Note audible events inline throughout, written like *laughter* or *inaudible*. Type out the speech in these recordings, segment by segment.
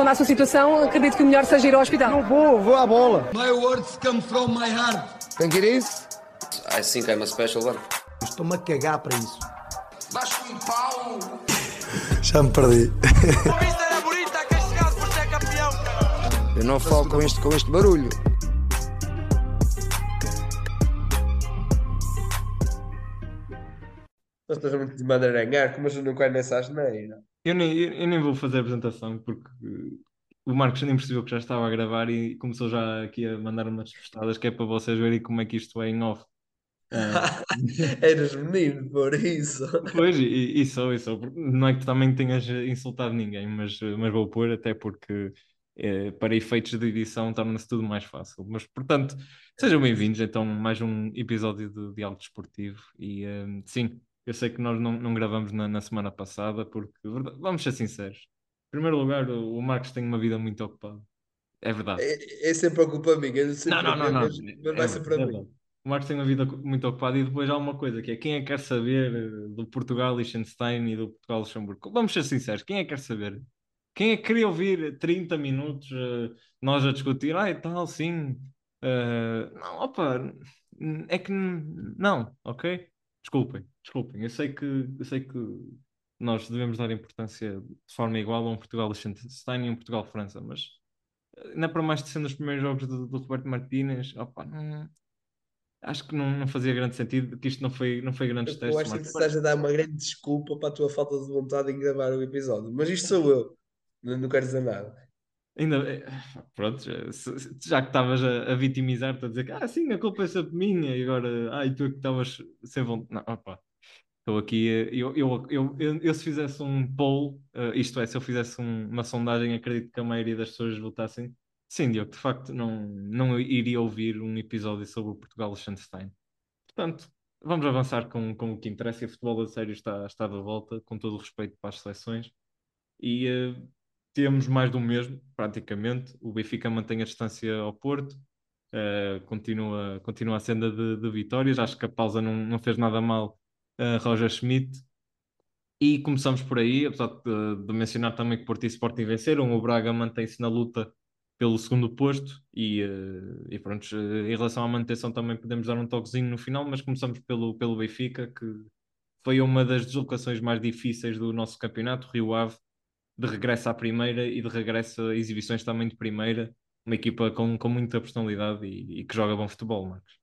responda à sua situação, acredito que o melhor seja ir ao hospital. Não vou, vou à bola. My words come from my heart. Que ir isso? I think I'm a special one. Estou-me a cagar para isso. Baixo um pau. Já me perdi. Vista era bonita, que chegado por ser campeão. Eu não falo com este, com este barulho. Nós estás muito de mandaranhar, como eu não quero nessa asneira. Eu nem, eu, nem vou fazer a apresentação porque o Marcos nem percebeu que já estava a gravar e começou já aqui a mandar umas postadas que é para vocês verem como é que isto é em off. Ah, *laughs* Eras menino, por isso. pois, e, e só, e porque Não é que também tenhas insultado ninguém, mas, mas vou pôr até porque eh, para efeitos de edição torna-se tudo mais fácil. Mas, portanto, sejam bem-vindos então a mais um episódio de Diálogo Desportivo e eh, sim, eu sei que nós não, não gravamos na, na semana passada porque, vamos ser sinceros, em primeiro lugar, o, o Marcos tem uma vida muito ocupada. É verdade. É, é sempre a culpa minha, não Não, não, não, não. mas, mas vai É ser para é mim. O Marcos tem uma vida muito ocupada e depois há uma coisa que é quem é que quer saber eh, do Portugal Liechtenstein e do Portugal Luxemburgo? Vamos ser sinceros, quem é que quer saber? Quem é que queria ouvir 30 minutos eh, nós a discutir? Ah, e tal, sim. eh, não, opa, é que não, ok? Desculpem, desculpem. Eu sei que, eu sei que nós devemos dar importância de forma igual a um Portugal Liechtenstein e um Portugal França, mas eh, ainda para mais de sendo os primeiros jogos do, do Roberto Martínez, opa, não, acho que não, não fazia grande sentido, que isto não foi, não foi grandes Eu testes, acho que Marcos. estás a dar uma grande desculpa para a tua falta de vontade em gravar o episódio. Mas isto sou eu. Não, não quero dizer nada. Ainda, eh, pronto, já, já que estavas a, a vitimizar-te, a dizer que ah, sim, a culpa é sempre minha, e agora, ah, e tu é que estavas sem vontade. Não, opa, estou aqui. eh, Eu, eu, eu, eu, se fizesse um poll, eh, isto é, se eu fizesse um- uma sondagem, acredito que a maioria das pessoas votassem. Sim, Diogo, de facto, não, não iria ouvir um episódio sobre o Portugal-Liechtenstein. Portanto, vamos avançar com, com o que interessa. O futebol a sério está, está de volta, com todo o respeito para as seleções. E eh, temos mais do mesmo, praticamente. O Benfica mantém a distância ao Porto, eh, continua, continua a senda de, de vitórias. Acho que a pausa não, não fez nada mal a Roger Schmidt. E começamos por aí, apesar de, de mencionar também que Porto e Sporting venceram, o Braga mantém-se na luta pelo segundo posto e, eh, e pronto, eh, em relação à manutenção também podemos dar um toquezinho no final, mas começamos pelo, pelo Benfica, que foi uma das deslocações mais difíceis do nosso campeonato, Rio Ave, de regresso à primeira e de regresso a exibições também de primeira, uma equipa com, com muita personalidade e, e que joga bom futebol, Marcos.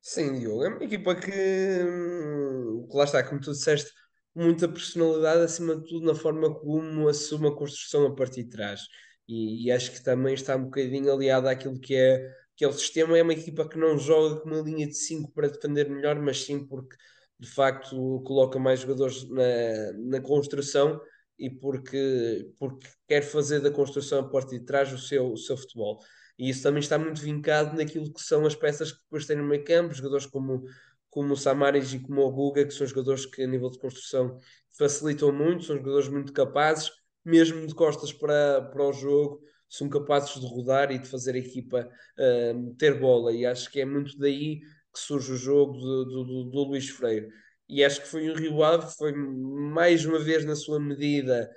Sim, Diogo, é uma equipa que, hum, que lá está, como tu disseste, muita personalidade, acima de tudo, na forma como assume a construção a partir de trás. E, e acho que também está um bocadinho aliada àquilo que é, que é o sistema. É uma equipa que não joga com uma linha de 5 para defender melhor, mas sim porque de facto coloca mais jogadores na, na construção e porque, porque quer fazer da construção a partir de trás o seu, o seu futebol. E isso também está muito vincado naquilo que são as peças que depois têm no meio campo, jogadores como, como o Samaris e como o Guga, que são jogadores que a nível de construção facilitam muito, são jogadores muito capazes, mesmo de costas para, para o jogo, são capazes de rodar e de fazer a equipa uh, ter bola. E acho que é muito daí que surge o jogo do, do, do, Luís Freire. E acho que foi um Rio Ave, foi mais uma vez na sua medida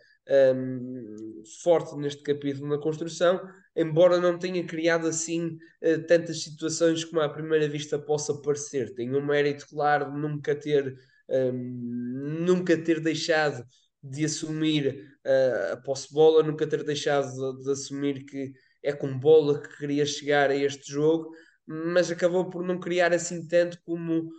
um, forte neste capítulo na construção, embora não tenha criado assim uh, tantas situações como à primeira vista possa parecer. Tem um mérito claro de nunca ter, um, nunca ter deixado de assumir uh, a posse bola, nunca ter deixado de, de, assumir que é com bola que queria chegar a este jogo, mas acabou por não criar assim tanto como,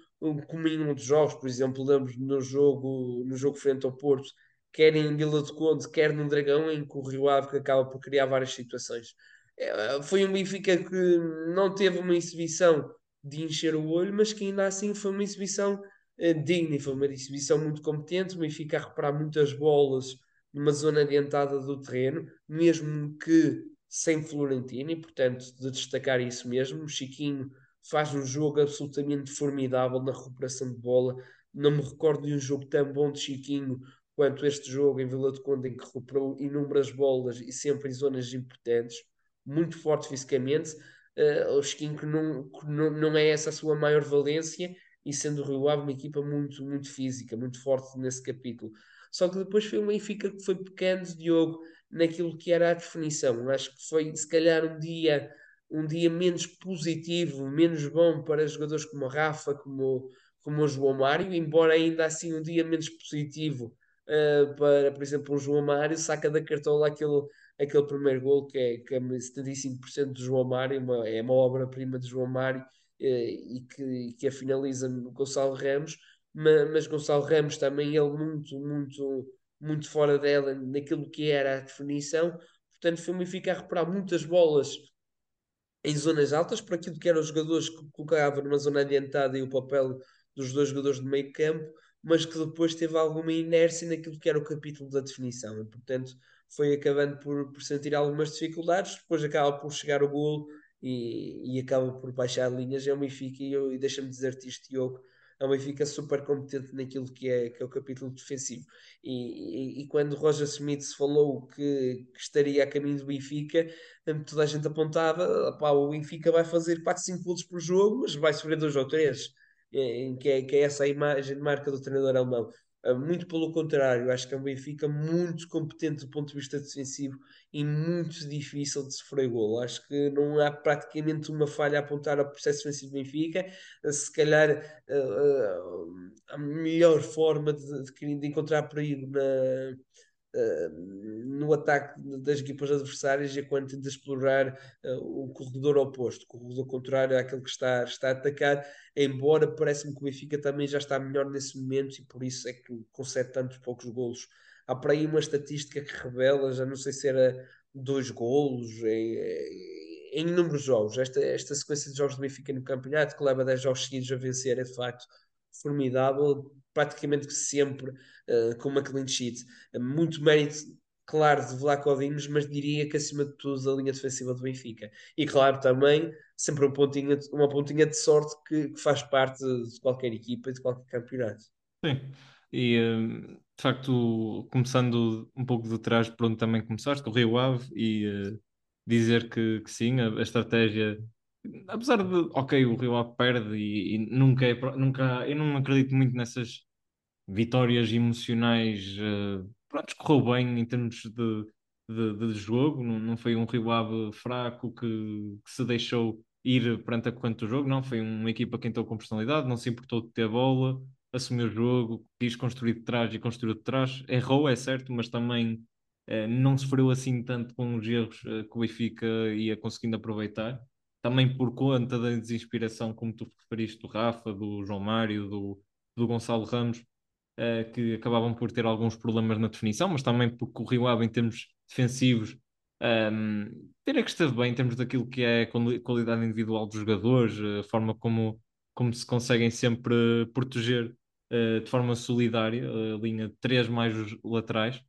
como em outros jogos. Por exemplo, lembro no jogo, no jogo frente ao Porto, quer em Vila de Conde, quer no Dragão, em que o Rio Ave que acaba por criar várias situações. É, foi um Benfica que não teve uma exibição de encher o olho, mas que ainda assim foi uma exibição eh, digna, foi uma exibição muito competente. O Benfica a reparar muitas bolas numa zona adiantada do terreno, mesmo que sem Florentino, e portanto de destacar isso mesmo. Chiquinho faz um jogo absolutamente formidável na recuperação de bola. Não me recordo de um jogo tão bom de Chiquinho quanto este jogo em Vila de Conde, em que recuperou inúmeras bolas e sempre em zonas importantes, muito forte fisicamente. Uh, o Chiquinho que não, que não, é essa a sua maior valência, e sendo o Rio Ave uma equipa muito, muito física, muito forte nesse capítulo. Só que depois foi uma Benfica que foi pecando, Diogo, naquilo que era a definição. Acho que foi, se calhar, um dia, um dia menos positivo, menos bom para jogadores como Rafa, como, como o João Mário, embora ainda assim um dia menos positivo uh, para, por exemplo, o João Mário, saca da cartola aquele, aquele primeiro gol que é, que é 75% do João Mário, uma, é uma obra-prima de João Mário uh, e que, que a finaliza Gonçalo Ramos, mas, mas Gonçalo Ramos também ele muito, muito muito fora dela naquilo que era a definição. Portanto, foi o Benfica a recuperar muitas bolas em zonas altas para aquilo que eram os jogadores que colocavam numa zona adiantada e o papel dos dois jogadores de meio campo, mas que depois teve alguma inércia naquilo que era o capítulo da definição. E, portanto, foi acabando por, por sentir algumas dificuldades, depois acaba por chegar o golo e, e acaba por baixar linhas. É o Benfica e, e deixa-me dizer-te isto, Diogo, é um Benfica super competente naquilo que é, que é o capítulo defensivo. E, e, e quando Roger Smith falou que, que, estaria a caminho do Benfica, toda a gente apontava: pá, o Benfica vai fazer 4, 5 gols por jogo, mas vai sofrer 2 ou 3. É, que, é, que é essa a imagem de marca do treinador alemão. Ah, muito pelo contrário, acho que é um Benfica muito competente do ponto de vista defensivo e muito difícil de sofrer golo. Acho que não há praticamente uma falha a apontar ao processo defensivo do Benfica. Ah, se calhar ah, a melhor forma de, de encontrar perigo na, no ataque das equipas adversárias é quando tenta explorar uh, o corredor oposto, o corredor contrário àquele que está, está a atacar, embora parece-me que o Benfica também já está melhor nesse momento e por isso é que concede tantos poucos golos. Há por aí uma estatística que revela, já não sei se era dois golos em, em inúmeros jogos. Esta, esta sequência de jogos do Benfica no campeonato, que leva 10 jogos seguidos a vencer, é de facto formidável praticamente sempre uh, com uma clean sheet. Muito mérito, claro, de Vlaco mas diria que acima de tudo a linha defensiva do Benfica. E claro, também sempre um uma pontinha de sorte que, que faz parte de qualquer equipa e de qualquer campeonato. Sim, e uh, de facto, começando um pouco de trás por onde também começaste, com o Rio Ave, e dizer que, que sim, a estratégia apesar de, ok, o Rio Ave perde e, e, nunca é, nunca, eu não acredito muito nessas vitórias emocionais. Uh, pronto, correu bem em termos de, de, de jogo, não, não, foi um Rio Ave fraco que, que, se deixou ir perante a corrente do jogo, não, foi uma equipa que entrou com personalidade, não se importou de ter a bola, assumiu o jogo, quis construir de trás e construiu de trás, errou, é certo, mas também uh, não sofreu assim tanto com os erros uh, que o Benfica ia conseguindo aproveitar também por conta da desinspiração, como tu referiste, do Rafa, do João Mário, do, do Gonçalo Ramos, uh, que acabavam por ter alguns problemas na definição, mas também porque o Rio Ave, em termos defensivos, um, ehm, ter que esteve bem em termos daquilo que é a qualidade individual dos jogadores, a forma como, como se conseguem sempre proteger uh, de forma solidária, a linha de três mais os laterais.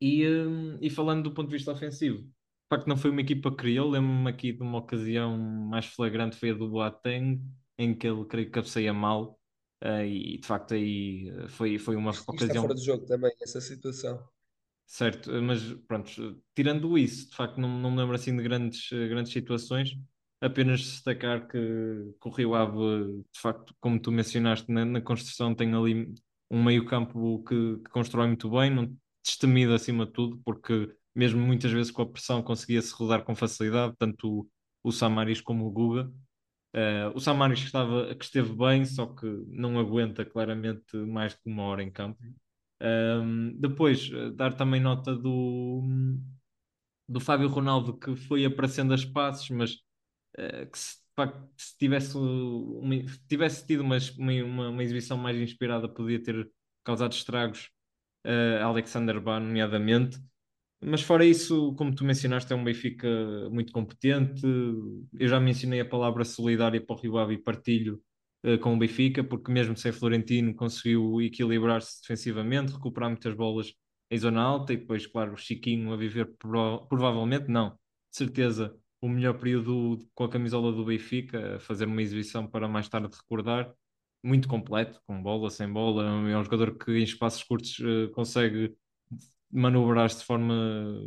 E, um, e falando do ponto de vista ofensivo, facto não foi uma equipa que criou. Lembro-me aqui de uma ocasião mais flagrante, foi a do Boateng, em que ele creio que cabeceia mal. Uh, e de facto aí eh, foi, foi uma Isto ocasião. Está fora do jogo também, essa situação. Certo, mas pronto, tirando isso, de facto não, não me lembro assim de grandes, grandes situações. Apenas destacar que, que o Rio Ave, de facto, como tu mencionaste, na, na construção tem ali um meio-campo que, que, constrói muito bem, não, destemido acima de tudo, porque mesmo muitas vezes com a pressão conseguia-se rodar com facilidade, tanto o, o Samaris como o Guga. Uh, o Samaris que, estava, que esteve bem, só que não aguenta claramente mais de uma hora em campo. Um, depois, uh, dar também nota do, do Fábio Ronaldo, que foi aparecendo a espaços, mas uh, que se, se tivesse, uma, tivesse tido uma, uma, uma, exibição mais inspirada, podia ter causado estragos uh, Alexander Ban, nomeadamente. Mas fora isso, como tu mencionaste, é um Benfica muito competente. Eu já mencionei a palavra solidária para o Rio Ave e partilho uh, com o Benfica, porque mesmo sem Florentino conseguiu equilibrar-se defensivamente, recuperar muitas bolas em zona alta e depois, claro, o Chiquinho a viver prova provavelmente, não, de certeza, o melhor período com a camisola do Benfica, a fazer uma exibição para mais tarde recordar. Muito completo, com bola, sem bola. É um jogador que em espaços curtos uh, consegue manobrar-se de forma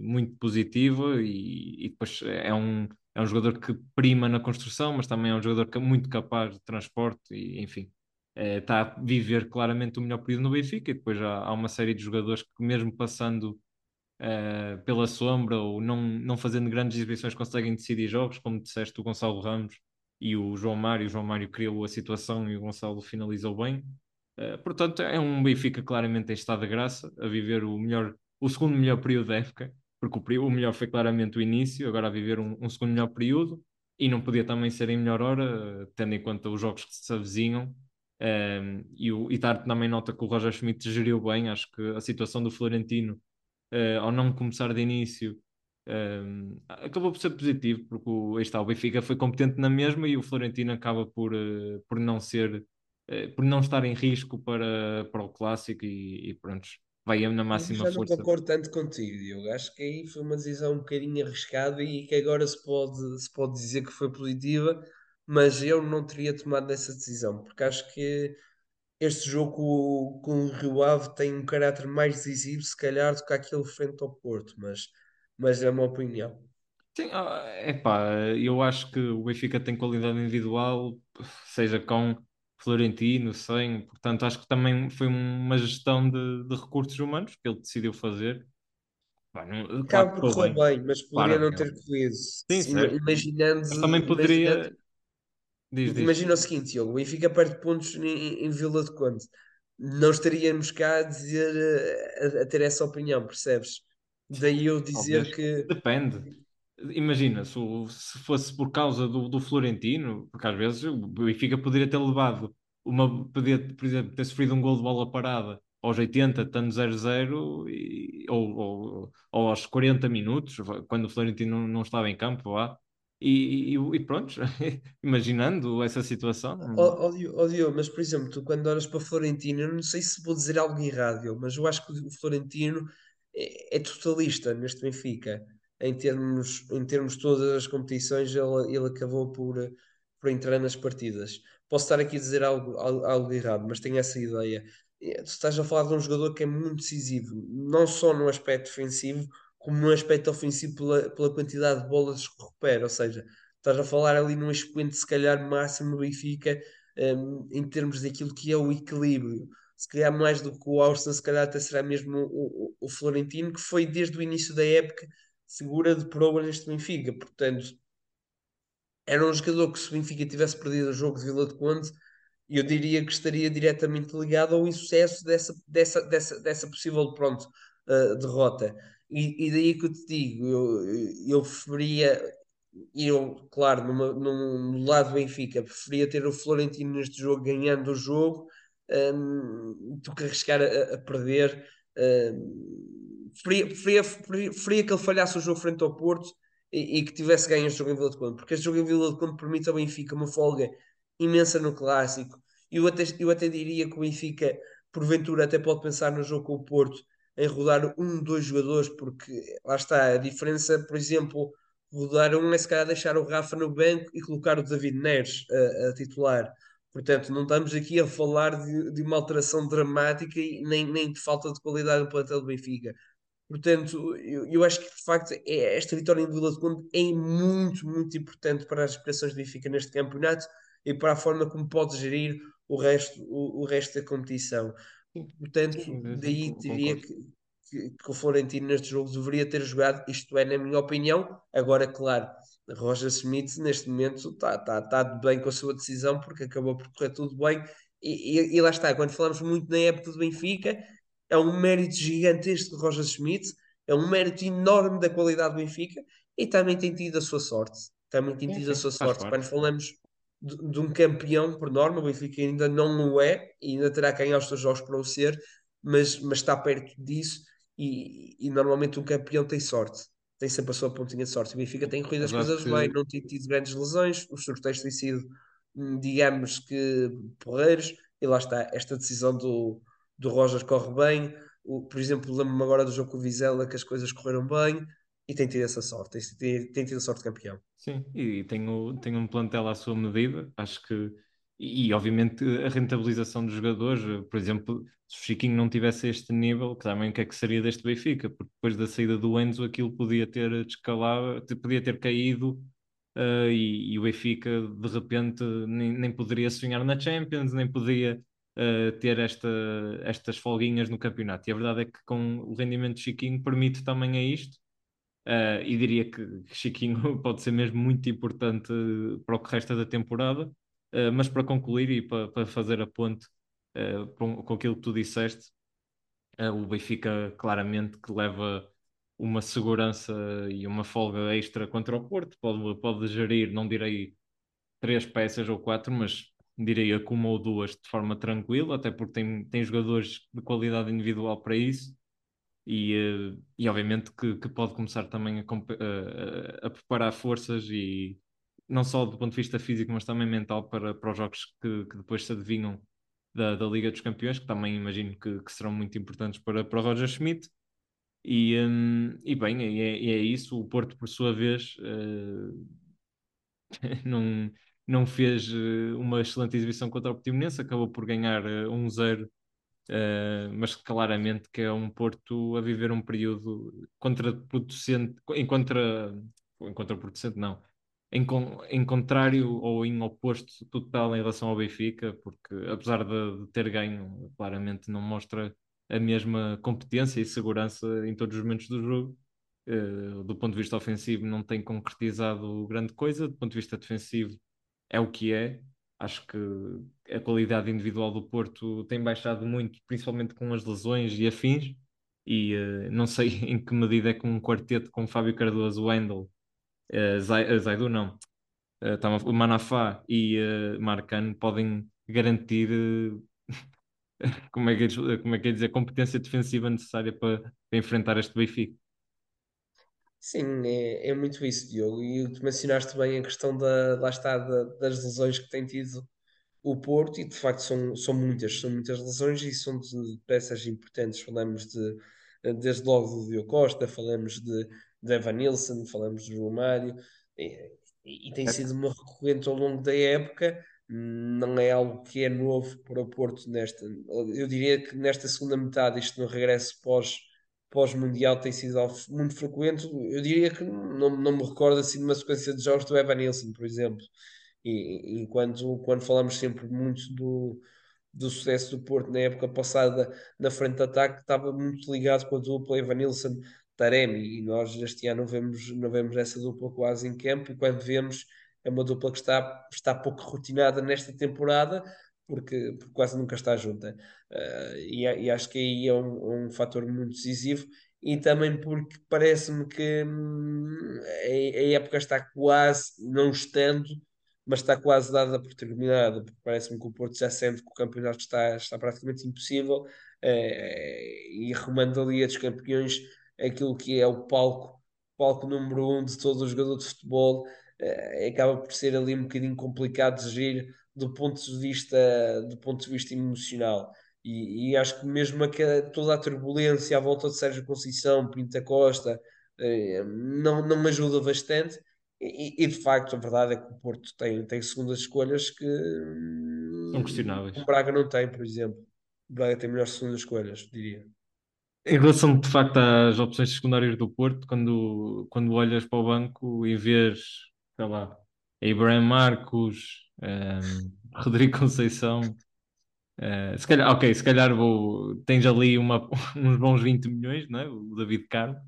muito positiva e, e, depois é um, é um jogador que prima na construção, mas também é um jogador que é muito capaz de transporte e enfim. É, está a viver claramente o melhor período no Benfica e depois há, há uma série de jogadores que mesmo passando uh, pela sombra ou não, não fazendo grandes exibições conseguem decidir jogos, como disseste o Gonçalo Ramos e o João Mário. O João Mário criou a situação e o Gonçalo finalizou bem. Uh, portanto, é um Benfica claramente em estado de graça, a viver o melhor, o segundo melhor período da época, porque o, o melhor foi claramente o início, agora a viver um, um, segundo melhor período, e não podia também ser em melhor hora, tendo em conta os jogos que se avizinham. Um, ehm, e, o, e dar também nota que o Roger Schmidt geriu bem, acho que a situação do Florentino, uh, ao não começar de início, um, acabou por ser positivo, porque o, está, o Benfica foi competente na mesma e o Florentino acaba por, uh, por não ser, uh, por não estar em risco para, para o clássico e, e pronto, vai na máxima eu força. não concordo tanto contigo, Diogo. Acho que aí foi uma decisão um bocadinho arriscada e que agora se pode, se pode dizer que foi positiva, mas eu não teria tomado essa decisão, porque acho que este jogo com o Rio Ave tem um caráter mais decisivo, se calhar, do que aquele frente ao Porto, mas mas é uma opinião. Sim, é pá, eu acho que o Benfica tem qualidade individual, seja com Florentino, sem, portanto, acho que também foi uma gestão de, de recursos humanos que ele decidiu fazer. Acaba por correr bem, mas poderia claro, não ter corrido. Sim, certo. Imaginando. Mas também poderia. Imaginando, diz, diz. Imagina o seguinte, Diogo: o Benfica perde pontos em, em Vila de Conde. Não estaríamos cá a dizer a, a ter essa opinião, percebes? Daí eu dizer Talvez. que. Depende. Imagina, se, se fosse por causa do, do Florentino, porque às vezes o Benfica poderia ter levado uma, podia, por exemplo, ter sofrido um gol de bola parada aos 80, estando 0-0, ou, ou, ou, aos 40 minutos, quando o Florentino não, não estava em campo lá, e, e, e pronto, *laughs* imaginando essa situação. Ó oh, mas por exemplo, tu quando olhas para o Florentino, eu não sei se vou dizer algo errado, mas eu acho que o Florentino é, é, totalista neste Benfica. Em termos, em termos de todas as competições, ele, ele acabou por, por entrar nas partidas. Posso estar aqui a dizer algo, algo, algo errado, mas tenho essa ideia. Tu estás a falar de um jogador que é muito decisivo, não só no aspecto defensivo, como no aspecto ofensivo pela, pela quantidade de bolas que recupera. Ou seja, estás a falar ali num expoente, se calhar, máximo no Benfica, um, em termos daquilo que é o equilíbrio se calhar mais do que o Austin, se calhar até será mesmo o, o, o Florentino, que foi desde o início da época segura de proa neste Benfica. Portanto, era um jogador que se o Benfica tivesse perdido o jogo de Vila de Conde, eu diria que estaria diretamente ligado ao insucesso dessa, dessa, dessa, dessa possível pronto, uh, derrota. E, e, daí que eu te digo, eu, eu preferia, eu, claro, numa, num, no lado do Benfica, preferia ter o Florentino neste jogo ganhando o jogo um, do que arriscar a, a perder. Um, preferia, preferia, preferia, que ele falhasse o jogo frente ao Porto e, e que tivesse ganho este jogo em Vila de Conde, porque este jogo em Vila de Conde permite ao Benfica uma folga imensa no clássico. Eu até, eu até diria que o Benfica, porventura, até pode pensar no jogo com o Porto em rodar um, dois jogadores, porque lá está a diferença, por exemplo, rodar um é se calhar deixar o Rafa no banco e colocar o David Neres a, a titular. Portanto, não estamos aqui a falar de, de uma alteração dramática e nem, nem de falta de qualidade no plantel do Benfica. Portanto, eu, eu acho que de facto é, esta vitória em Vila de Conde é muito, muito importante para as aspirações do Benfica neste campeonato e para a forma como pode gerir o resto, o, o resto da competição. Portanto, daí diria que, que, que, o Florentino neste jogo deveria ter jogado, isto é, na minha opinião. Agora, claro, Roger Smith neste momento está tá, tá bem com a sua decisão porque acabou por correr tudo bem e, e, e, lá está, quando falamos muito na época do Benfica é um mérito gigantesco de Roger Smith é um mérito enorme da qualidade do Benfica e também tem tido a sua sorte também tem tido a sua sorte quando falamos de, de, um campeão por norma, o Benfica ainda não o é e ainda terá quem aos seus jogos para o ser mas, mas está perto disso e, e normalmente um campeão tem sorte tem sempre a sua pontinha de sorte. O Benfica tem corrido as coisas que... bem, não tem tido grandes lesões, os sorteios têm sido, hum, digamos que, porreiros, e lá está, esta decisão do, do Rojas corre bem. O, por exemplo, lembro-me agora do jogo com o Vizela que as coisas correram bem e tem tido essa sorte, tem, tem tido a sorte de campeão. Sim, e tem, o, tem um plantel à sua medida, acho que e, obviamente a rentabilização dos jogadores, por exemplo, se o Chiquinho não tivesse este nível, que também o que é que seria deste Benfica? Porque depois da saída do Enzo aquilo podia ter descalado, podia ter caído uh, e, e, o Benfica de repente nem, nem poderia sonhar na Champions, nem podia uh, ter esta, estas folguinhas no campeonato. E a verdade é que com o rendimento de Chiquinho permite também a isto. Uh, e diria que Chiquinho *laughs* pode ser mesmo muito importante para o que resta da temporada. Uh, mas para concluir e para, para fazer a ponte com, com aquilo que tu disseste, o Benfica claramente que leva uma segurança e uma folga extra contra o Porto. Pode, pode gerir, não direi três peças ou quatro, mas diria que uma ou duas de forma tranquila, até porque tem, tem jogadores de qualidade individual para isso. E, uh, e obviamente que, que, pode começar também a, a, a, preparar forças e não só do ponto de vista físico, mas também mental para, para os jogos que, que depois se adivinham da, da Liga dos Campeões, que também imagino que, que serão muito importantes para, para o Roger Schmidt. E, um, e bem, é, é, isso. O Porto, por sua vez, uh, *laughs* não, não fez uh, uma excelente exibição contra o Portimonense, acabou por ganhar uh, 1-0, uh, mas claramente que é um Porto a viver um período contraproducente, em contra, em contraproducente não, em, em contrário ou em oposto total em relação ao Benfica, porque apesar de, de ter ganho, claramente não mostra a mesma competência e segurança em todos os momentos do jogo. Uh, do ponto de vista ofensivo, não tem concretizado grande coisa, do ponto de vista defensivo, é o que é. Acho que a qualidade individual do Porto tem baixado muito, principalmente com as lesões e afins. E uh, não sei *laughs* em que medida é que um quarteto com Fábio Cardoso, Wendel, uh, Zaidu, não, uh, Manafá e uh, Marcano podem garantir *laughs* como é que é, como é que é dizer, competência defensiva necessária para, para enfrentar este Benfica. Sim, é, é muito isso, Diogo. E tu mencionaste bem a questão da, lá está, da, das lesões que tem tido o Porto, e de facto são, são muitas, são muitas lesões e são de peças importantes. Falamos de, desde logo do Diogo Costa, falamos de, de Evan Nilsson, falamos do Romário, e, e tem sido uma recorrente ao longo da época não é algo que é novo para o Porto nesta. Eu diria que nesta segunda metade, isto no regresso pós, pós-mundial tem sido muito frequente. Eu diria que não, não me recordo assim de uma sequência de jogos do Evan Nilsson, por exemplo. E, e quando, quando falamos sempre muito do, do sucesso do Porto na época passada na frente de ataque, estava muito ligado com a dupla Evan Nilsson Taremi. E nós este ano não vemos, não vemos essa dupla quase em campo. E quando vemos é uma dupla que está, está pouco rotinada nesta temporada, porque, porque quase nunca está junta. Uh, e, e, acho que aí é um, um fator muito decisivo. E também porque parece-me que hum, a, a, época está quase, não estando, mas está quase dada por terminada, porque parece-me que o Porto já sente que o campeonato está, está praticamente impossível, uh, e remando a Liga dos Campeões, aquilo que é o palco, palco número um de todo o jogador de futebol, uh, acaba por ser ali um bocadinho complicado de gerir do ponto de vista, do ponto de vista emocional. E, e acho que mesmo aquela, toda a turbulência à volta de Sérgio Conceição, Pinta Costa, uh, não, não me ajuda bastante. E, e, de facto, a verdade é que o Porto tem, tem segundas escolhas que são questionáveis. O Braga não tem, por exemplo. O Braga tem melhores segundas escolhas, diria. Em relação de facto às opções secundárias do Porto, quando, quando olhas para o banco e vês sei lá, Abraham Marcos, um, *laughs* Rodrigo Conceição. Uh, se calhar, ok, se calhar vou, tens ali uma, *laughs* uns bons 20 milhões, não é? o David Carmo,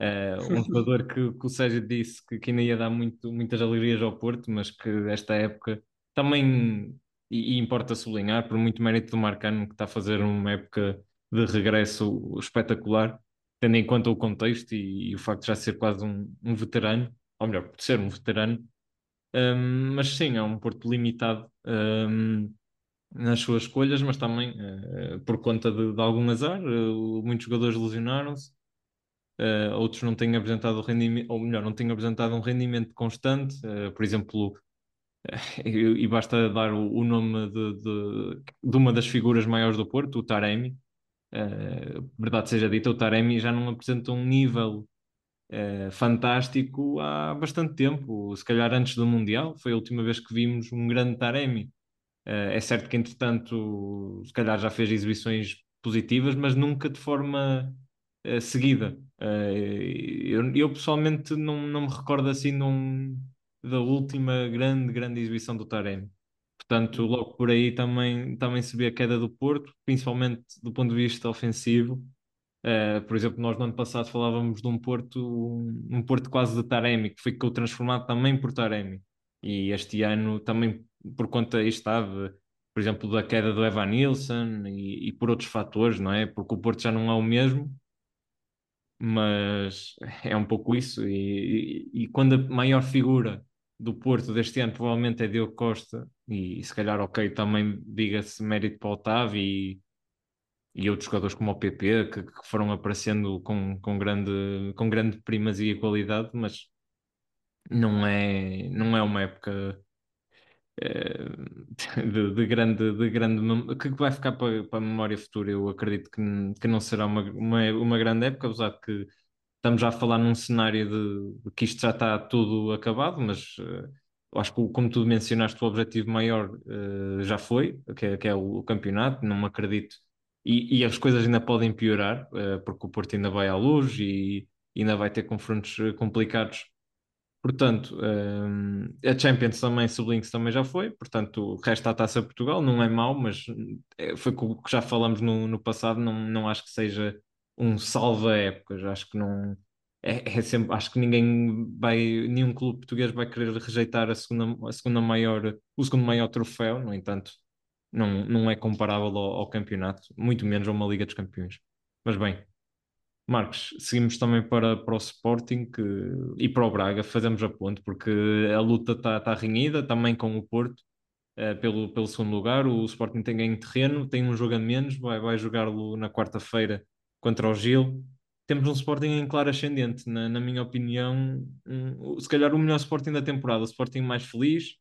uh, um *laughs* jogador que, que, o Sérgio disse que, que ainda ia dar muito, muitas alegrias ao Porto, mas que esta época também, e, e importa sublinhar, por muito mérito do Marcano, que está a fazer uma época de regresso espetacular, tendo em conta o contexto e, e o facto de já ser quase um, um veterano, ou melhor, por ser um veterano, um, mas sim, é um Porto limitado um, nas suas escolhas, mas também uh, por conta de, de, algum azar. Uh, muitos jogadores lesionaram-se, uh, outros não têm apresentado rendimento, ou melhor, não têm apresentado um rendimento constante. por exemplo, *laughs* e basta dar o, o nome de, de, de, uma das figuras maiores do Porto, o Taremi. verdade seja dita, o Taremi já não apresenta um nível é, fantástico há bastante tempo, se calhar antes do Mundial, foi a última vez que vimos um grande Taremi. É, é certo que, entretanto, se calhar já fez exibições positivas, mas nunca de forma é, seguida. Eu, eu, pessoalmente não, não me recordo assim num, da última grande, grande exibição do Taremi. Portanto, logo por aí também, também se vê a queda do Porto, principalmente do ponto de vista ofensivo. Uh, por exemplo, nós no ano passado falávamos de um Porto, um, Porto quase de Taremi, que ficou transformado também por Taremi. E este ano também, por conta, estava, por exemplo, da queda do Evan Nilsson e, e por outros fatores, não é? Porque o Porto já não é o mesmo, mas é um pouco isso. E, e, e, quando a maior figura do Porto deste ano provavelmente é Diogo Costa, e, se calhar, ok, também diga-se mérito para o Otávio e, outros jogadores como o PP que, que, foram aparecendo com, com, grande, com grande primazia e qualidade, mas não é, não é uma época eh, *laughs* de, de, grande, de grande que vai ficar para, para a memória futura. Eu acredito que, que não será uma, uma, uma grande época, apesar de que estamos já a falar num cenário de, de que isto já está tudo acabado, mas uh, acho que, como tu mencionaste, o objetivo maior uh, já foi, que é, que é o, o, campeonato. Não me acredito. E, e as coisas ainda podem piorar, uh, porque o Porto ainda vai à luz e ainda vai ter confrontos complicados. Portanto, um, a Champions também, sublinho também já foi, portanto, resta a Taça Portugal, não é mau, mas eh, foi o que já falamos no, no passado, não, não acho que seja um salva-épocas, acho que não. É, é, sempre, acho que ninguém vai, nenhum clube português vai querer rejeitar a segunda, a segunda maior, o segundo maior troféu, no entanto, não, não é comparável ao, ao campeonato, muito menos a uma Liga dos Campeões. Mas bem, Marcos, seguimos também para, para o Sporting que, e para o Braga, fazemos a ponte, porque a luta está tá renhida também com o Porto uh, pelo, pelo segundo lugar. O Sporting tem ganho terreno, tem um jogo a menos, vai, vai jogá-lo na quarta-feira contra o Gil. Temos um Sporting em claro ascendente, na, na minha opinião, um, se calhar o melhor Sporting da temporada, o Sporting mais feliz,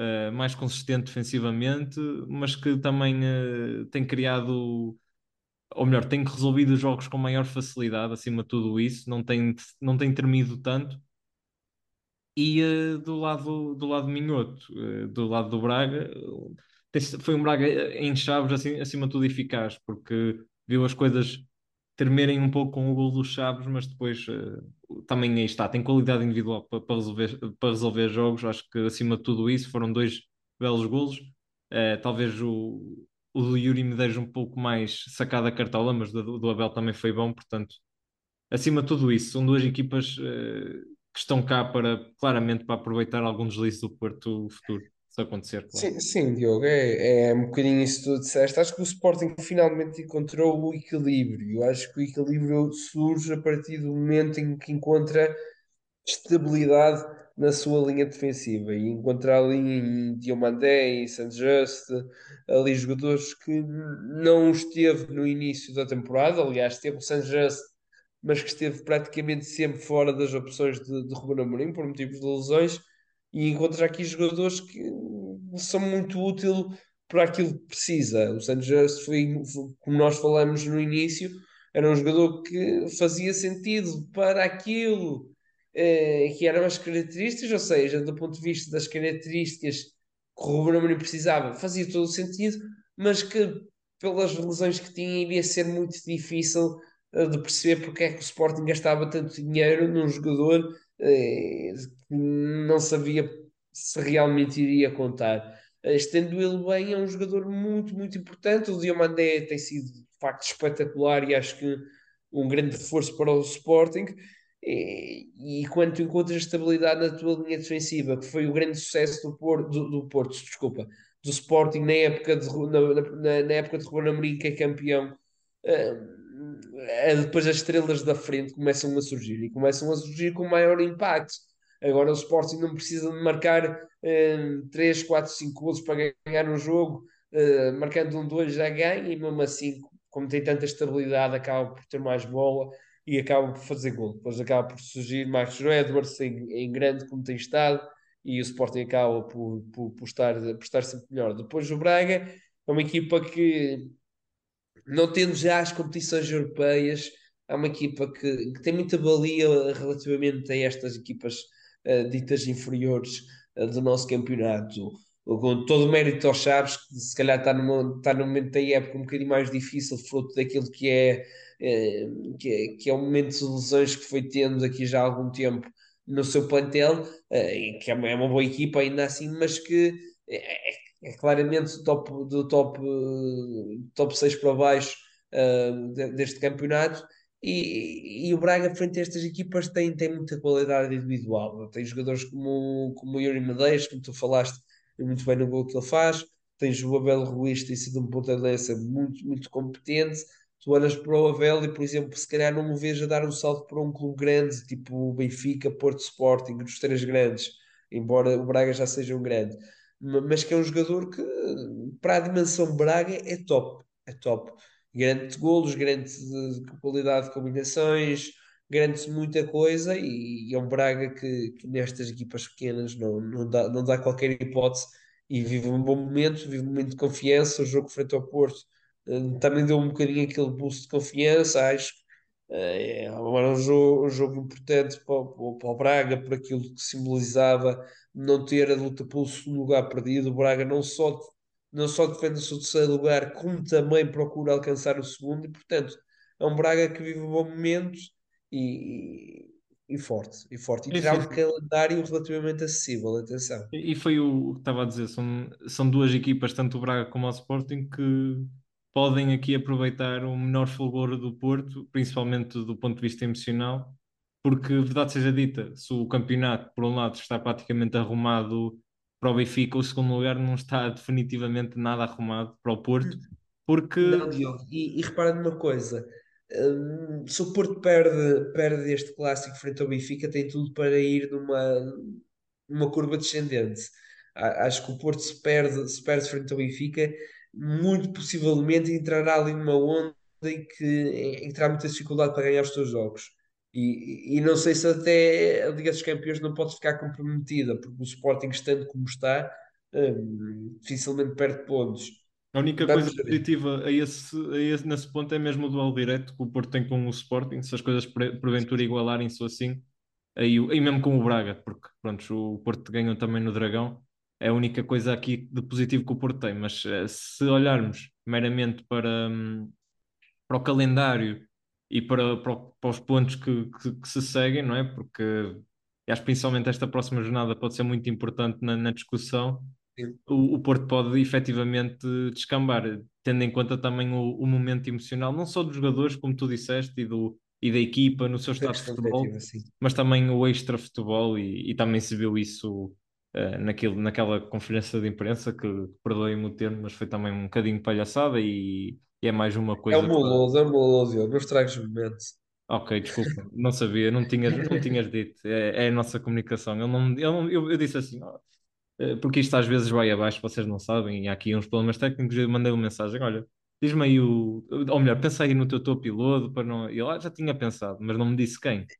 uh, mais consistente defensivamente, mas que também uh, tem criado ou melhor, tem resolvido os jogos com maior facilidade, acima de tudo isso, não tem, não tem tremido tanto. E uh, do lado do lado minhoto, uh, do lado do Braga, uh, foi um Braga em chaves assim, acima de tudo eficaz, porque viu as coisas tremerem um pouco com o gol dos Chaves, mas depois também aí está, tem qualidade individual para, para, resolver, para resolver jogos. Acho que acima de tudo isso foram dois belos golos. talvez o, o do Yuri Medeiros um pouco mais sacado a cartola, mas do, do Abel também foi bom, portanto, acima de tudo isso, são duas equipas uh, que estão cá para, claramente, para aproveitar algum deslize do Porto futuro, se acontecer, claro. Sim, sim, Diogo, é, é um bocadinho isso que tu disseste. Acho que o Sporting finalmente encontrou o equilíbrio. Acho que o equilíbrio surge a partir do momento em que encontra estabilidade na sua linha defensiva e encontrar ali em Diomandé e Saint Just ali jogadores que não esteve no início da temporada, aliás, teve o Saint Just, mas que esteve praticamente sempre fora das opções de, de Ruben Amorim por motivos de lesões e encontrar aqui jogadores que são muito úteis para aquilo que precisa. O Just foi, como nós falamos no início, era um jogador que fazia sentido para aquilo eh, que eram as características, ou seja, do ponto de vista das características que o Ruben precisava, fazia todo o sentido, mas que pelas lesões que tinha iria ser muito difícil uh, de perceber porque é que o Sporting gastava tanto dinheiro num jogador não sabia se realmente iria contar. Uh, estendo ele bem, é um jogador muito, muito importante. O Diomandé tem sido de facto espetacular e acho que um grande reforço para o Sporting. E, e quando tu encontras estabilidade na tua linha defensiva, que foi o grande sucesso do Porto, do, do Porto desculpa, do Sporting na época de, na, na, na época de Ruben Amorim, que é campeão, uh, depois as estrelas da frente começam a surgir e começam a surgir com maior impacto. Agora o Sporting não precisa de marcar uh, 3, 4, 5 gols para ganhar um jogo, uh, marcando um 2 já ganha e mesmo assim, como tem tanta estabilidade, acaba por ter mais bola e acaba por fazer gol. Depois acaba por surgir Marcos Edwards em, em grande como tem estado e o Sporting acaba por, por, por, estar, por estar sempre melhor. Depois o Braga é uma equipa que, não tendo já as competições europeias, é uma equipa que, que tem muita valia relativamente a estas equipas uh, ditas inferiores uh, do nosso campeonato. Com todo o mérito aos Chaves, que se calhar está numa, está num momento da época um bocadinho mais difícil, fruto daquilo que é eh, que, é, que é o momento de lesões que foi tendo aqui já há algum tempo no seu plantel, que é uma, é uma boa equipa ainda assim, mas que é, é claramente do top, do top, top 6 para baixo de- deste campeonato. E, e o Braga, frente a estas equipas, tem, tem muita qualidade individual. Tem jogadores como, como o Yuri Medeiros, como tu falaste muito bem no gol que ele faz. Tens o Abel Ruiz, tem sido um ponta de lança muito, muito competente. Tu olhas para o Abel e, por exemplo, se calhar não o vês a dar um salto para um clube grande, tipo o Benfica, Porto Sporting, dos três grandes, embora o Braga já seja um grande mas que é um jogador que, para a dimensão Braga, é top. É top. Garante golos, garante de- qualidade de combinações, garante muita coisa e, é um Braga que, que nestas equipas pequenas não, não dá, não dá qualquer hipótese e vive um bom momento, vive um momento de confiança. O jogo frente ao Porto eh, também deu um bocadinho aquele boost de confiança, acho. Eh, É agora um jogo, um jogo importante para, o- para o Braga, por aquilo que simbolizava não ter a luta pelo segundo lugar perdido. O Braga não só, não só defende o seu terceiro lugar, como também procura alcançar o segundo, e portanto é um Braga que vive um bom momento e, e, e forte, e forte. E terá um calendário relativamente acessível, atenção. E e foi o, o que estava a dizer, são, são duas equipas, tanto o Braga como o Sporting, que podem aqui aproveitar o menor fulgor do Porto, principalmente do ponto de vista emocional, porque, verdade seja dita, se o campeonato, por um lado, está praticamente arrumado para o Benfica, o segundo lugar não está *laughs* definitivamente nada arrumado para o Porto, porque Não, Diogo, e, e repara numa coisa: hum, se o Porto perde, perde este clássico frente ao Benfica, tem tudo para ir numa, numa curva descendente. Acho que o Porto se perde, se perde frente ao Benfica, muito possivelmente entrará ali numa onda em que, em que terá muita dificuldade para ganhar os seus jogos. E, e não sei se até a Liga dos Campeões não pode ficar comprometida, porque o Sporting, estando como está, hum, dificilmente perde pontos. A única coisa Vamos ver. positiva a esse, a esse, nesse ponto é mesmo o duelo direto que o Porto tem com o Sporting, se as coisas porventura igualarem-se assim, aí, e mesmo com o Braga, porque pronto, o Porto ganhou também no Dragão, é a única coisa aqui de positivo que o Porto tem, mas eh, se olharmos meramente para, hum, para o calendário e para, para, para os pontos que, que, que se seguem, não é? Porque acho que principalmente esta próxima jornada pode ser muito importante na, na discussão. O, o Porto pode efetivamente descambar, tendo em conta também o, o momento emocional, não só dos jogadores, como tu disseste, e, do, e da equipa no seu estado de futebol, mas também o extra-futebol, e, e também se viu isso eh, naquilo, naquela conferência de imprensa, que perdoem-me o termo, mas foi também um bocadinho palhaçada e, e é mais uma É coisa um para. boloso, é um boloso, Diogo, não estragues o momento. Ok, desculpa, não sabia, não tinhas, não tinhas dito, é, é a nossa comunicação. Eu, não, eu, não- eu, eu disse assim, "Oh, eh, porque isto às vezes vai abaixo, vocês não sabem, e há aqui uns problemas técnicos. Eu mandei uma mensagem: olha, diz-me aí o. Ou melhor, pensa aí no teu teu piloto para não. E ele "Ah, já tinha pensado, mas não me disse quem.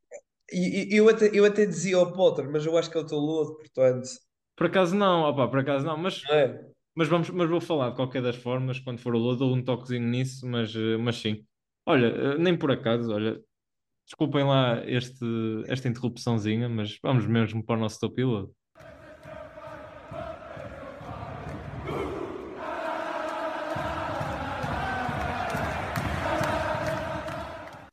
E, eu até, eu até dizia ao Potter, mas eu acho que é o teu lodo, portanto, Por acaso não, opá, por acaso não, mas, não é? Mas, vamos, mas vou falar de qualquer das formas, quando for o Lodo, dou um toquezinho nisso, mas, eh, mas sim. Olha, eh, nem por acaso, olha, desculpem lá este, esta interrupçãozinha, mas vamos mesmo para o nosso teu piloto.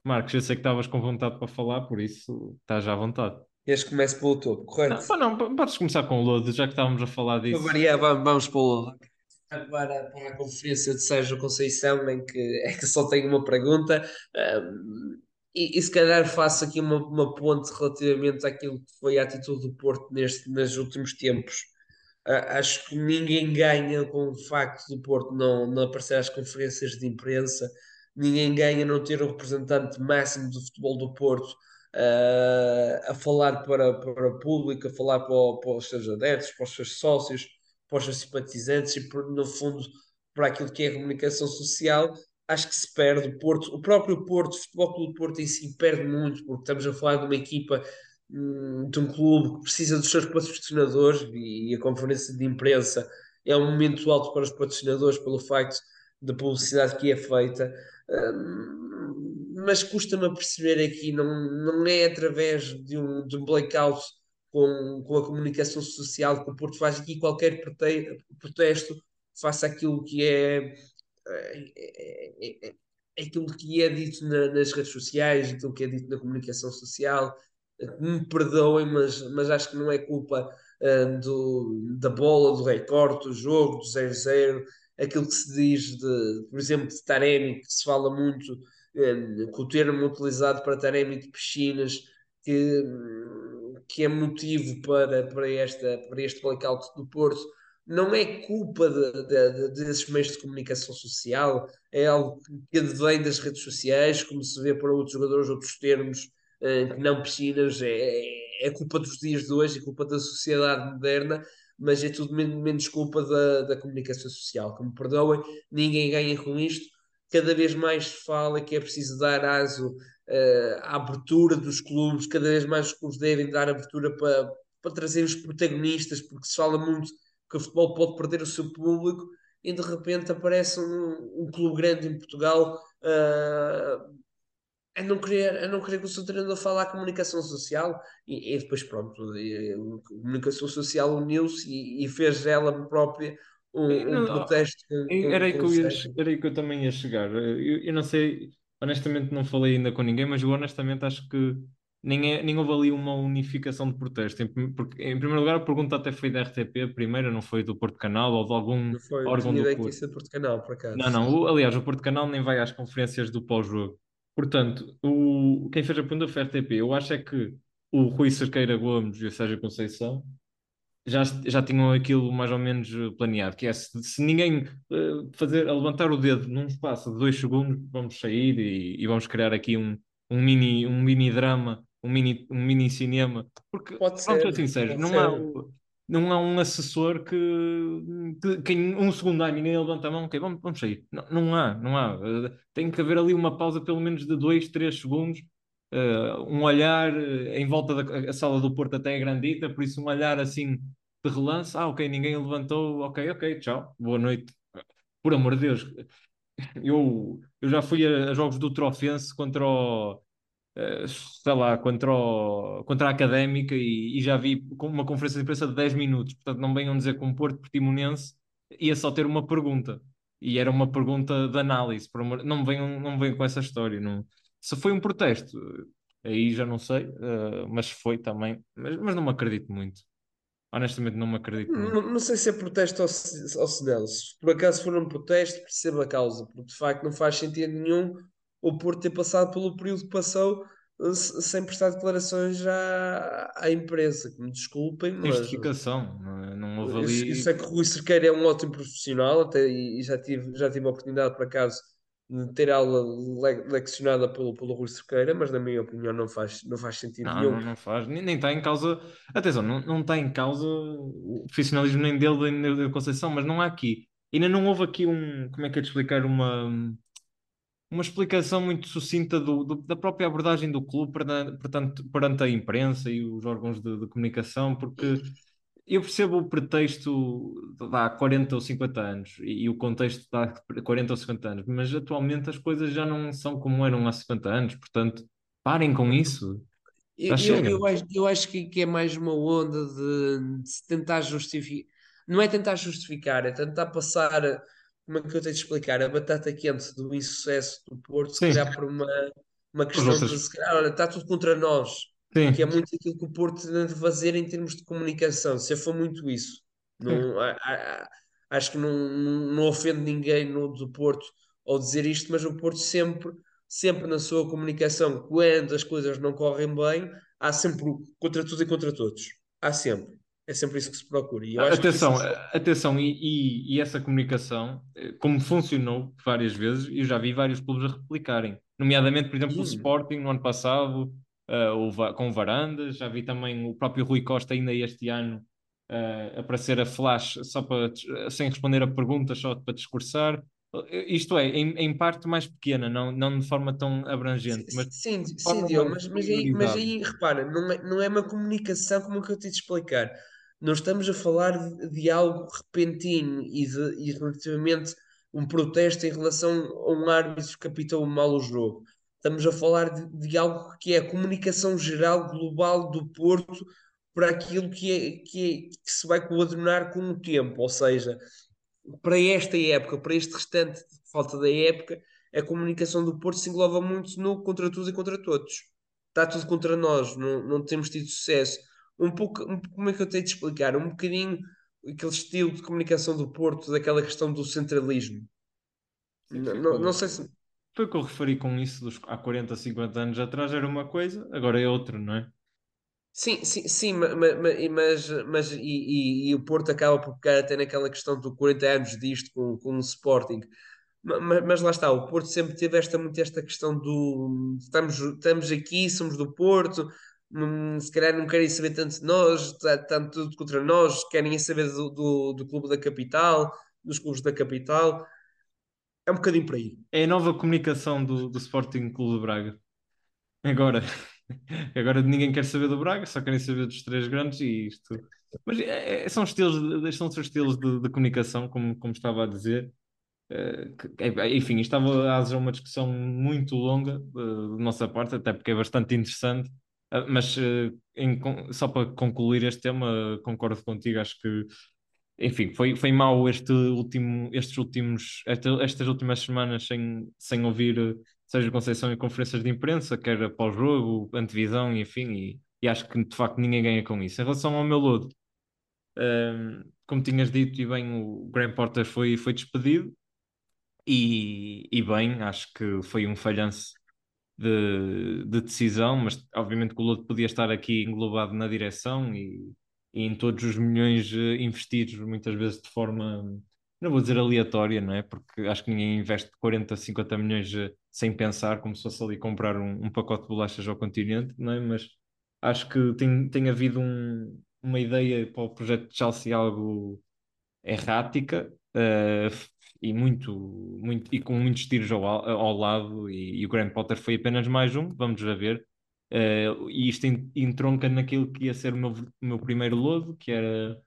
Marcos, eu sei que estavas com vontade para falar, por isso estás à vontade. Este começa pelo topo, correto? Não, não, podes começar com o Lodo, já que estávamos a falar Para disso. variar, vamos, vamos para, o- para, para a conferência de Sérgio Conceição, em que, *laughs* é que só tenho uma pergunta. Ahm, e, e se calhar faço aqui uma, uma ponte relativamente àquilo que foi a atitude do Porto neste, nos últimos tempos. Ah, acho que ninguém ganha com o facto do Porto não, não aparecer às conferências de imprensa, ninguém ganha não ter o representante máximo do futebol do Porto ah, a falar para, para o público, a falar para, para os seus adeptos, para os seus sócios, para os seus simpatizantes e, por- no fundo, para aquilo que é a comunicação social. Acho que se perde o Porto, o próprio Porto, o Futebol Clube do Porto em si perde muito, porque estamos a falar de uma equipa hum, de um clube que precisa dos seus patrocinadores e a conferência de imprensa é um momento alto para os patrocinadores pelo facto da publicidade que é feita. Hum, mas custa-me a perceber aqui, não, não é através de um, de um blackout com, com a comunicação social que o Porto faz aqui qualquer prote- protesto face àquilo que é, é, é- é- aquilo que é dito na- nas redes sociais, aquilo que é dito na comunicação social. Me perdoem, mas, mas acho que não é culpa uh, do, da bola, do recorde, do jogo, do 0-0, aquilo que se diz, de, por exemplo, de Taremi, que se fala muito, com o termo utilizado para Taremi de piscinas, que, que é motivo para, para, esta, para este blackout do Porto, não é culpa de, de, de, desses meios de comunicação social, é algo que advém das redes sociais, como se vê para outros jogadores, outros termos, uh, que não piscinas, é, é culpa dos dias de hoje, é culpa da sociedade moderna, mas é tudo menos culpa da, da comunicação social. Que me perdoem, ninguém ganha com isto. Cada vez mais se fala que é preciso dar aso uh, à abertura dos clubes, cada vez mais os clubes devem dar abertura para, para trazer os protagonistas, porque se fala muito que o futebol pode perder o seu público e de repente aparece um, um clube grande em Portugal uh, a não querer, a não querer que o seu treinador fale à comunicação social e, e depois pronto, e, a comunicação social uniu-se e, e, fez ela própria um, um protesto. Com, era, aí que eu ia, era aí que eu também ia chegar. Eu, eu não sei, honestamente não falei ainda com ninguém, mas eu honestamente acho que nem, é, nem houve ali uma unificação de protesto. Em, porque, em primeiro lugar, a pergunta até foi da RTP, primeiro, não foi do Porto Canal ou de algum não foi, órgão do Porto. Isso Porto Canal, por acaso. Não, não, o, aliás, o Porto Canal nem vai às conferências do pós-jogo. Portanto, o, quem fez a pergunta foi a RTP. Eu acho é que o Rui Cerqueira Gomes e o Sérgio Conceição já, já tinham aquilo mais ou menos planeado, que é se, se ninguém uh, fazer, levantar o dedo num espaço de dois segundos, vamos sair e, e vamos criar aqui um, um, mini, um mini drama um mini, um mini cinema. Porque, pode vamos ser, sinceros, não ser. há, não há um assessor que, que, que em um segundo há ninguém levanta a mão, ok, vamos, vamos sair. Não, não há, não há. Tem que haver ali uma pausa pelo menos de dois, três segundos. Uh, um olhar em volta da sala do Porto até é grandita, por isso um olhar assim de relance, ah, ok, ninguém levantou, ok, ok, tchau, boa noite. Por amor de Deus, *laughs* eu, eu já fui a, a jogos do Trofense contra o, eh, sei lá, contra, o, contra a Académica e, e, já vi uma conferência de imprensa de 10 minutos. Portanto, não venham dizer que um Porto Portimonense ia só ter uma pergunta. E era uma pergunta de análise. Não venham, não venham com essa história. Não. Se foi um protesto, aí já não sei, uh, mas foi também. Mas, mas não me acredito muito. Honestamente, não me acredito muito. Não, não sei se é protesto ou se, ou se não. Se por acaso for um protesto, perceba a causa, porque de facto não faz sentido nenhum o Porto ter passado pelo período que passou eh, sem prestar declarações à, à imprensa, que me desculpem, mas justificação, não, é? não houve ali. eu sei que o Rui Cerqueira é um ótimo profissional, até, e já tive, já tive a oportunidade, por acaso, ter aula le- leccionada pelo, pelo Rui Cerqueira, mas na minha opinião não faz, não faz sentido Não, nenhum. não, não faz, nem, nem está em causa. Atenção, não, não está em causa o profissionalismo nem dele nem da Conceição, mas não há aqui. Ainda não houve aqui um. Como é que é de explicar? Uma uma explicação muito sucinta do, do, da própria abordagem do clube perante, perante a imprensa e os órgãos de, de, comunicação, porque eu percebo o pretexto de há 40 ou 50 anos e, e o contexto de há 40 ou 50 anos, mas atualmente as coisas já não são como eram há 50 anos, portanto, parem com isso. Eu, eu, eu, acho, eu acho que, que é mais uma onda de, de se tentar justificar. Não é tentar justificar, é tentar passar como é que eu tenho de explicar? A batata quente do insucesso do Porto, se Sim. calhar por uma, uma questão outras- de se calhar, olha, está tudo contra nós, Sim, que é muito aquilo que o Porto tem de fazer em termos de comunicação, se for muito isso. Não, a- a- acho que não, não, ofende ninguém no, do Porto ao dizer isto, mas o Porto sempre, sempre na sua comunicação, quando as coisas não correm bem, há sempre o contra tudo e contra todos. Há sempre. É sempre isso que se procura. Atenção, isso- atenção, e, e- e essa comunicação, eh, como funcionou várias vezes, eu já vi vários clubes a replicarem, nomeadamente, por exemplo, o Sim. Sporting no ano passado, eh, Va- com Varandas, já vi também o próprio Rui Costa ainda este ano eh, aparecer a flash só para, dis- sem responder a perguntas, só para discursar. Eh, Isto é, em, em parte mais pequena, não, não de forma tão abrangente, mas Sim, sim, Diogo, mas, mas, aí, mas aí, repara, não é, não é uma comunicação como que eu te explicar. Não estamos a falar de, de algo repentino e, de, e relativamente um protesto em relação a um árbitro que apitou mal o jogo. Estamos a falar de, de algo que é a comunicação geral global do Porto para aquilo que, é, que, é, que se vai coadunar com o tempo, ou seja, para esta época, para este restante de falta da época, a comunicação do Porto se engloba muito no contra tudo e contra todos. Está tudo contra nós, não, não temos tido sucesso. um pouco, um, como é que eu tenho de explicar? Um bocadinho aquele estilo de comunicação do Porto, daquela questão do centralismo. Sim, foi não, não sei se. Foi o que eu referi com isso dos, há 40, 50 anos atrás era uma coisa, agora é outra, não é? Sim, sim, sim, ma- ma- ma- mas, mas e, e- e o Porto acaba por pegar até naquela questão do 40 anos disto com, com o Sporting. Ma- ma- Mas, lá está, o Porto sempre teve esta, muito esta questão do estamos, estamos aqui, somos do Porto, hum, se calhar não querem saber tanto de nós, está, está tudo contra nós, querem saber do, do, do clube da capital, dos clubes da capital. É um bocadinho por aí. É a nova comunicação do, do Sporting Clube de Braga. Agora, *laughs* agora ninguém quer saber do Braga, só querem saber dos três grandes e isto. Mas é- é- são estilos, são seus estilos de, de comunicação, como, como estava a dizer. Eh, é- enfim, estava a fazer uma discussão muito longa, eh, da nossa parte, até porque é bastante interessante. Ah, mas eh, em só para concluir este tema, concordo contigo, acho que enfim, foi, foi mau este último, estes últimos, esta- estas últimas semanas sem, sem ouvir eh, Sérgio Conceição em conferências de imprensa, quer pós-jogo, antevisão, enfim, e, e acho que de facto ninguém ganha com isso. Em relação ao meu lodo, ehm, como tinhas dito, e bem, o Graham Potter foi, foi despedido, e, e bem, acho que foi um falhanço de, de decisão, mas obviamente que o Lodo podia estar aqui englobado na direção e em todos os milhões eh, investidos, muitas vezes de forma, não vou dizer aleatória, não é? Porque acho que ninguém investe 40, 50 milhões eh, sem pensar, como se fosse ali comprar um, um pacote de bolachas ao continente, não é? Mas acho que tem, tem havido um- uma ideia para o projeto de Chelsea algo errática eh, e muito, muito e com muitos tiros ao, ao lado e, e o Graham Potter foi apenas mais um, vamos ver. Eh, e isto en- entronca naquilo que ia ser o meu, meu primeiro lodo, que era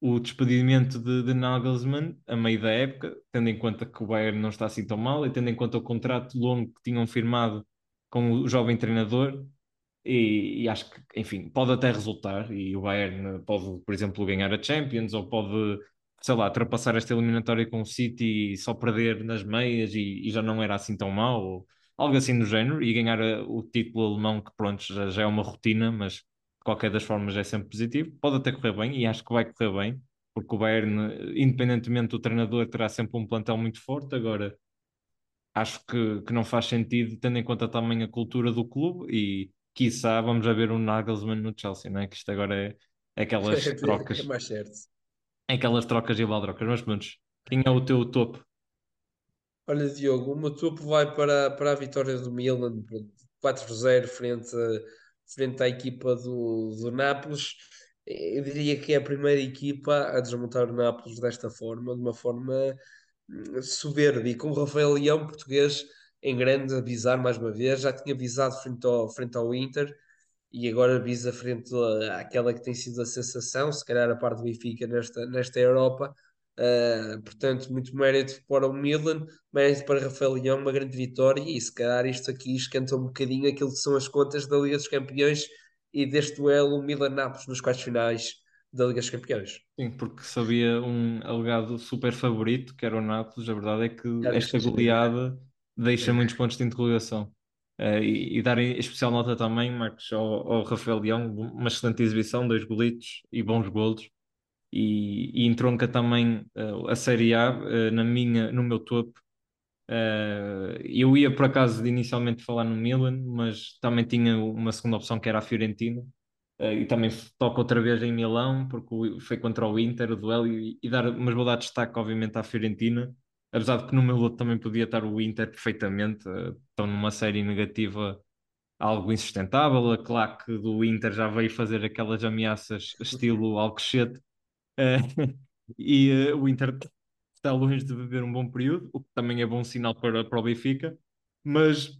o despedimento de, de Nagelsmann a meio da época, tendo em conta que o Bayern não está assim tão mal e tendo em conta o contrato longo que tinham firmado com o jovem treinador. E, e acho que, enfim, pode até resultar. E o Bayern pode, por exemplo, ganhar a Champions ou pode, sei lá, ultrapassar esta eliminatória com o City e só perder nas meias e, e já não era assim tão mal, ou algo assim do género, e ganhar a- o título alemão, que pronto, já, já é uma rotina, mas de qualquer das formas é sempre positivo. Pode até correr bem e acho que vai correr bem, porque o Bayern, independentemente do treinador, terá sempre um plantel muito forte. Agora acho que, que não faz sentido, tendo em conta também a cultura do clube e, quiçá, vamos a ver um Nagelsmann no Chelsea, não é? Que isto agora é, *laughs* é aquelas trocas, É mais certo. aquelas trocas e baldrocas. Mas pronto, quem é o teu topo? Olha, Diogo, o meu topo vai para, para a vitória do Milan, por 4-0 frente, frente à equipa do, do Nápoles. Eu diria que é a primeira equipa a desmontar o Nápoles desta forma, de uma forma hum, soberba. E com o Rafael Leão, português, em grande, avisar mais uma vez. Já tinha avisado frente ao, frente ao Inter e agora avisa frente àquela que tem sido a sensação, se calhar a parte do Benfica nesta, nesta Europa. Uh, portanto, muito mérito para o Milan, mérito para Rafael Leão, uma grande vitória. E se calhar isto aqui esquenta um bocadinho aquilo que são as contas da Liga dos Campeões e deste duelo Milan-Nápoles nos quartos finais da Liga dos Campeões. Sim, porque sabia um alegado super favorito, que era o Nápoles. A verdade é que Já esta goleada deixa muitos pontos de interrogação. Eh, e, e dar especial nota também, Marcos, ao, ao Rafael Leão, uma excelente exibição, dois golitos e bons golos. E, e entronca também eh, a Série A eh, na minha, no meu topo. Eh, eu ia por acaso inicialmente falar no Milan, mas também tinha uma segunda opção que era a Fiorentina. E também toca outra vez em Milão, porque foi contra o Inter, o duelo, e, e dar, mas vou dar destaque, obviamente, à Fiorentina, apesar de que no meu lote também podia estar o Inter perfeitamente. estão numa série negativa algo insustentável. A claque do Inter já veio fazer aquelas ameaças estilo Alcochete, eh, e eh, o Inter está longe de viver um bom período, o que também é bom sinal para, para o Benfica, mas.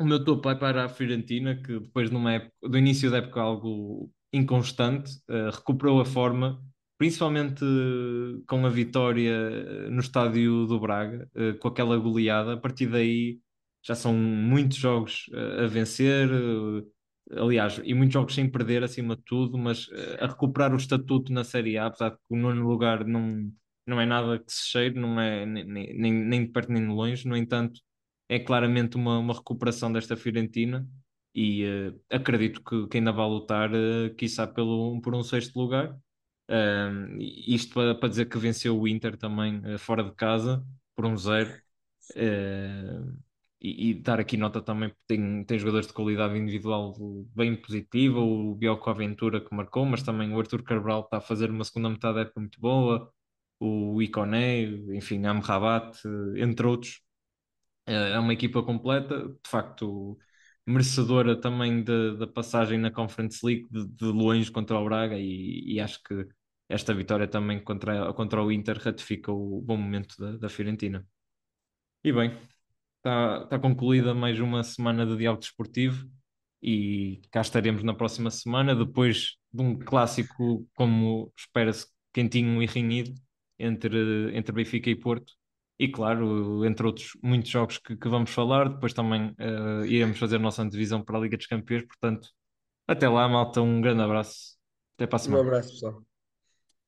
O meu topo vai para a Fiorentina, que depois numa época, do início da época algo inconstante, eh, recuperou a forma, principalmente eh, com a vitória no estádio do Braga, com aquela goleada. A partir daí já são muitos jogos a vencer, aliás, e muitos jogos sem perder acima de tudo, mas eh, a recuperar o estatuto na Série A, apesar de que o nono lugar não, não é nada que se cheire, não é nem, nem, nem de perto nem de longe, no entanto é claramente uma, uma recuperação desta Fiorentina e uh, acredito que, que, ainda vai lutar, uh, quiçá, pelo, por um sexto lugar. Isto para, para, dizer que venceu o Inter também uh, fora de casa por um zero. Uh, e, e, dar aqui nota também tem, tem jogadores de qualidade individual bem positiva, o Bioco Aventura que marcou, mas também o Arthur Cabral está a fazer uma segunda metade da época muito boa, o Iconé, enfim, Amrabat, entre outros. É uma equipa completa, de facto, merecedora também da passagem na Conference League de, de longe contra o Braga e, e, acho que esta vitória também contra, contra o Inter ratifica o bom momento da, da Fiorentina. E bem, está, está concluída mais uma semana de diálogo desportivo e cá estaremos na próxima semana, depois de um clássico, como espera-se, quentinho e renhido entre, entre Benfica e Porto. E claro, entre outros muitos jogos que, que vamos falar, depois também uh, iremos fazer a nossa antevisão para a Liga dos Campeões. Portanto, até lá, malta, um grande abraço. Até para a semana. Um abraço, pessoal.